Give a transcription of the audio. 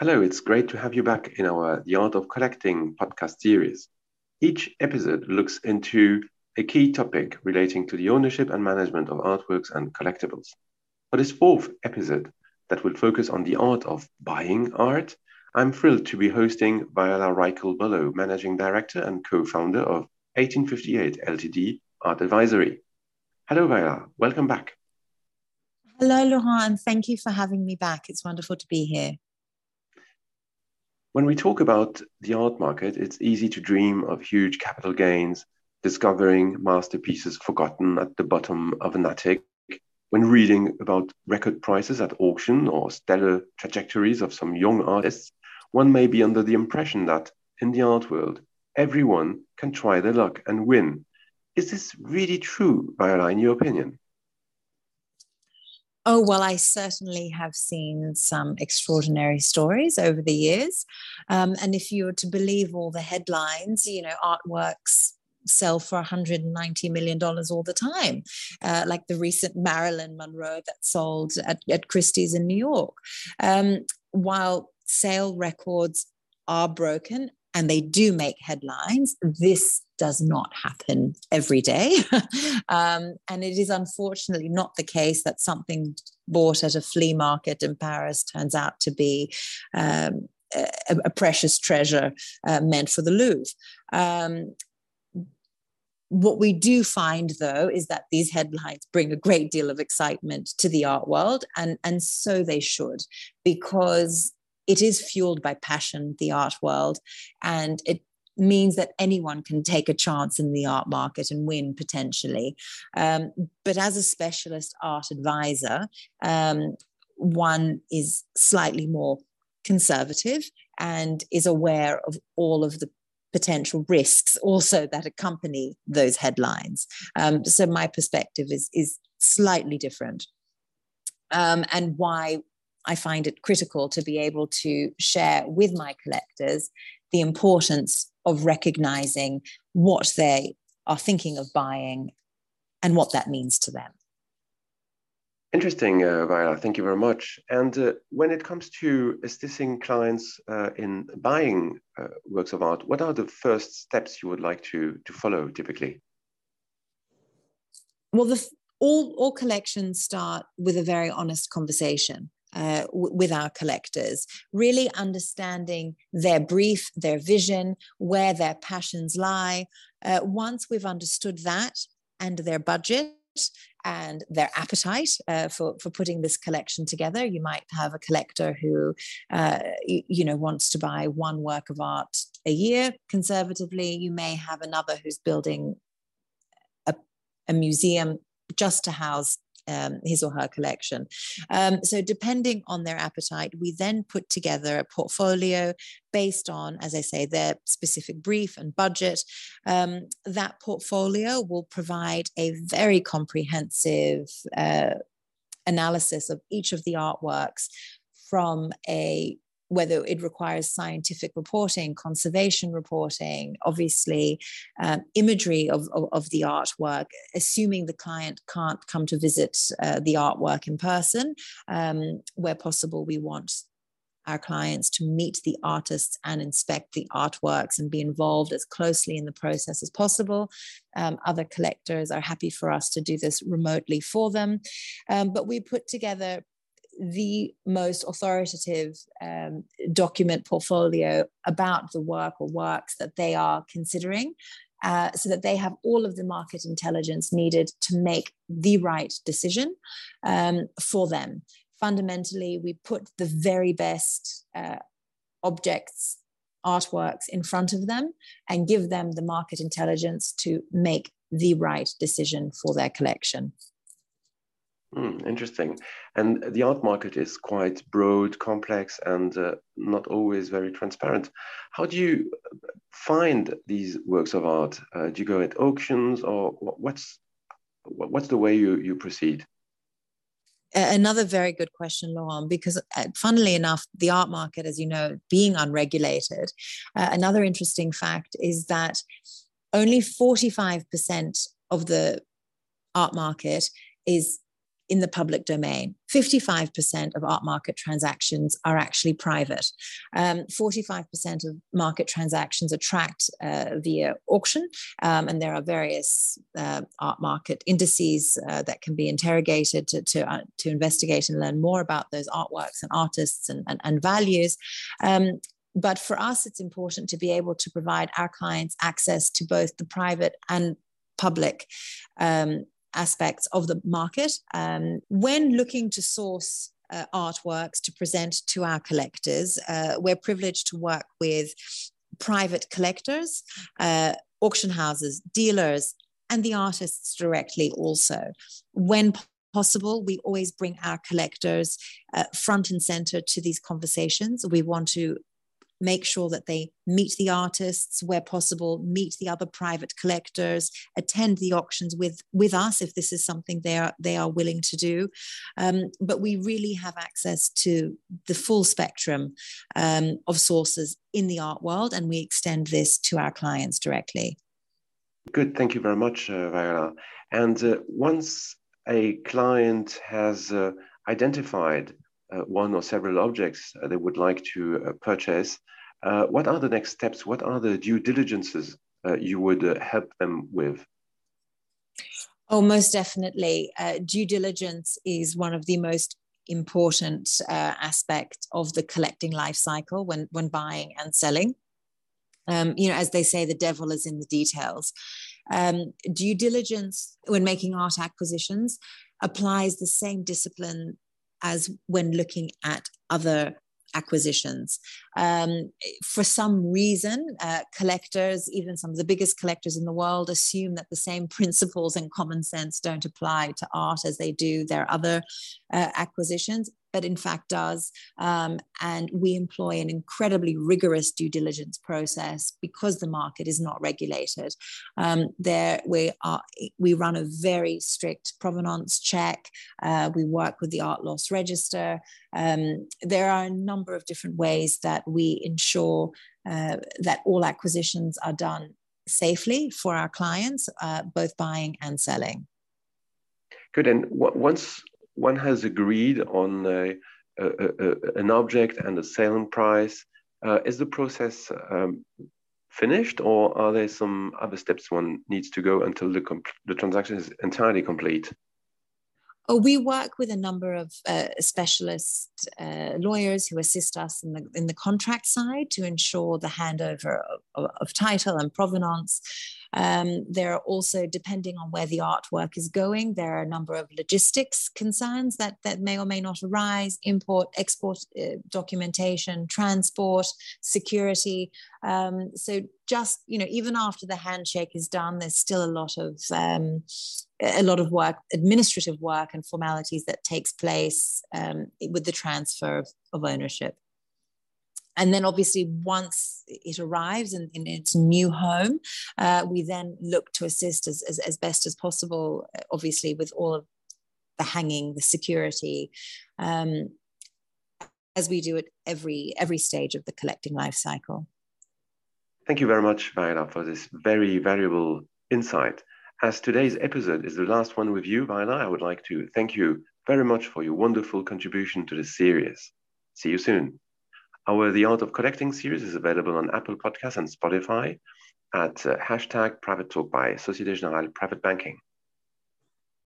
Hello, it's great to have you back in our The Art of Collecting podcast series. Each episode looks into a key topic relating to the ownership and management of artworks and collectibles. For this fourth episode, that will focus on the art of buying art, I'm thrilled to be hosting Viola Raikhel-Bolot, Managing Director and co founder of 1858 Ltd Art Advisory. Hello, Viola. Welcome back. Hello, Laurent, and thank you for having me back. It's wonderful to be here. When we talk about the art market, it's easy to dream of huge capital gains, discovering masterpieces forgotten at the bottom of an attic. When reading about record prices at auction or stellar trajectories of some young artists, one may be under the impression that in the art world, everyone can try their luck and win. Is this really true, Viola, in your opinion? Oh, well, I certainly have seen some extraordinary stories over the years. Um, and if you were to believe all the headlines, you know, artworks sell for $190 million all the time, uh, like the recent Marilyn Monroe that sold at, at Christie's in New York. Um, while sale records are broken and they do make headlines, this does not happen every day. um, and it is unfortunately not the case that something bought at a flea market in Paris turns out to be um, a, a, precious treasure uh, meant for the Louvre. Um, what we do find, though, is that these headlines bring a great deal of excitement to the art world, and, and so they should, because it is fueled by passion, the art world, and it means that anyone can take a chance in the art market and win potentially. Um, but as a specialist art advisor, um, one is slightly more conservative and is aware of all of the potential risks also that accompany those headlines. Um, so my perspective is is slightly different, um, and why I find it critical to be able to share with my collectors the importance of recognizing what they are thinking of buying and what that means to them. Interesting, uh, Viola. Thank you very much. And uh, when it comes to assisting clients uh, in buying uh, works of art, what are the first steps you would like to, to follow typically? Well, the, all, all collections start with a very honest conversation uh, w- with our collectors, really understanding their brief, their vision, where their passions lie. Uh, once we've understood that and their budget, and their appetite uh, for for putting this collection together. You might have a collector who, uh, you, you, know, wants to buy one work of art a year conservatively. You may have another who's building a, a museum just to house um, his or her collection. Um, so, depending on their appetite, we then put together a portfolio based on, as I say, their specific brief and budget. Um, that portfolio will provide a very comprehensive uh, analysis of each of the artworks from a whether it requires scientific reporting, conservation reporting, obviously um, imagery of, of, of, the artwork, assuming the client can't come to visit uh, the artwork in person. Um, where possible, we want our clients to meet the artists and inspect the artworks and be involved as closely in the process as possible. Um, other collectors are happy for us to do this remotely for them. Um, but we put together the most authoritative um, document portfolio about the work or works that they are considering. Uh, so that they have all of the market intelligence needed to make the right decision um, for them. Fundamentally, we put the very best uh, objects, artworks in front of them and give them the market intelligence to make the right decision for their collection. Mm, interesting. And the art market is quite broad, complex, and uh, not always very transparent. How do you find these works of art? Uh, do you go at auctions, or what's what's the way you you proceed? Another very good question, Laurent, because uh, funnily enough, the art market, as you know, being unregulated, uh, another interesting fact is that only 45% of the art market is in the public domain. 55% of art market transactions are actually private. Um, 45% of market transactions are tracked uh, via auction, um, and there are various uh, art market indices uh, that can be interrogated to, to, uh, to, investigate and learn more about those artworks and artists and, and, and values. Um, but for us, it's important to be able to provide our clients access to both the private and public um, aspects of the market. Um, when looking to source uh, artworks to present to our collectors, uh, we're privileged to work with private collectors, uh, auction houses, dealers, and the artists directly also. When possible, we always bring our collectors uh, front and center to these conversations. We want to make sure that they meet the artists where possible, meet the other private collectors, attend the auctions with, with us if this is something they are, they are willing to do. Um, but we really have access to the full spectrum um, of sources in the art world, and we extend this to our clients directly. Good, thank you very much, uh, Viola. And uh, once a client has uh, identified one or several objects they would like to uh, purchase, uh, what are the next steps? What are the due diligences you would help them with? Oh, most definitely. Uh, due diligence is one of the most important uh, aspect of the collecting life cycle when when buying and selling. Um, you know, as they say, the devil is in the details. Um, due diligence when making art acquisitions applies the same discipline as when looking at other acquisitions. Um, for some reason, uh, collectors, even some of the biggest collectors in the world, assume that the same principles and common sense don't apply to art as they do their other uh, acquisitions but in fact does. Um, and we employ an incredibly rigorous due diligence process because the market is not regulated. Um, there we are, we run a very strict provenance check. Uh, we work with the art loss register. Um, there are a number of different ways that we ensure uh, that all acquisitions are done safely for our clients, uh, both buying and selling. Good. And once one has agreed on a, a, a, an object and a selling price. Uh, is the process um, finished, or are there some other steps one needs to go until the, the transaction is entirely complete? Oh, we work with a number of uh, specialist uh, lawyers who assist us in the in the contract side to ensure the handover of, of, of title and provenance. Um, there are also, depending on where the artwork is going, there are a number of logistics concerns that, that may or may not arise import, export uh, documentation, transport, security. Um, so, just, you know, even after the handshake is done, there's still a lot of um, a lot of work, administrative work and formalities that takes place um, with the transfer of, of ownership and then obviously once it arrives in, in its new home uh, we then look to assist as, as, as, best as possible obviously with all of the hanging the security um, as we do at every every stage of the collecting life cycle. Thank you very much Viola for this very valuable insight. As today's episode is the last one with you Viola I would like to thank you very much for your wonderful contribution to this series. See you soon our The Art of Collecting series is available on Apple Podcasts and Spotify at uh, hashtag Private Talk by Societe Generale Private Banking.